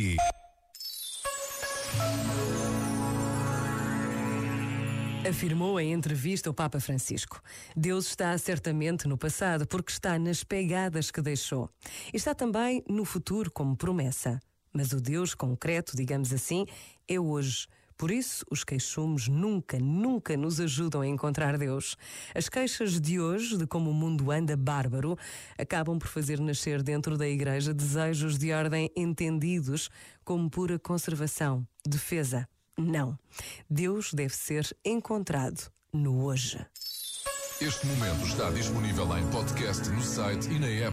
ti. Afirmou em entrevista o Papa Francisco. Deus está certamente no passado porque está nas pegadas que deixou. Está também no futuro como promessa. Mas o Deus concreto, digamos assim, é hoje. Por isso, os queixumes nunca, nunca nos ajudam a encontrar Deus. As queixas de hoje, de como o mundo anda bárbaro, acabam por fazer nascer dentro da Igreja desejos de ordem entendidos como pura conservação, defesa. Não. Deus deve ser encontrado no hoje. Este momento está disponível em podcast no site e na app.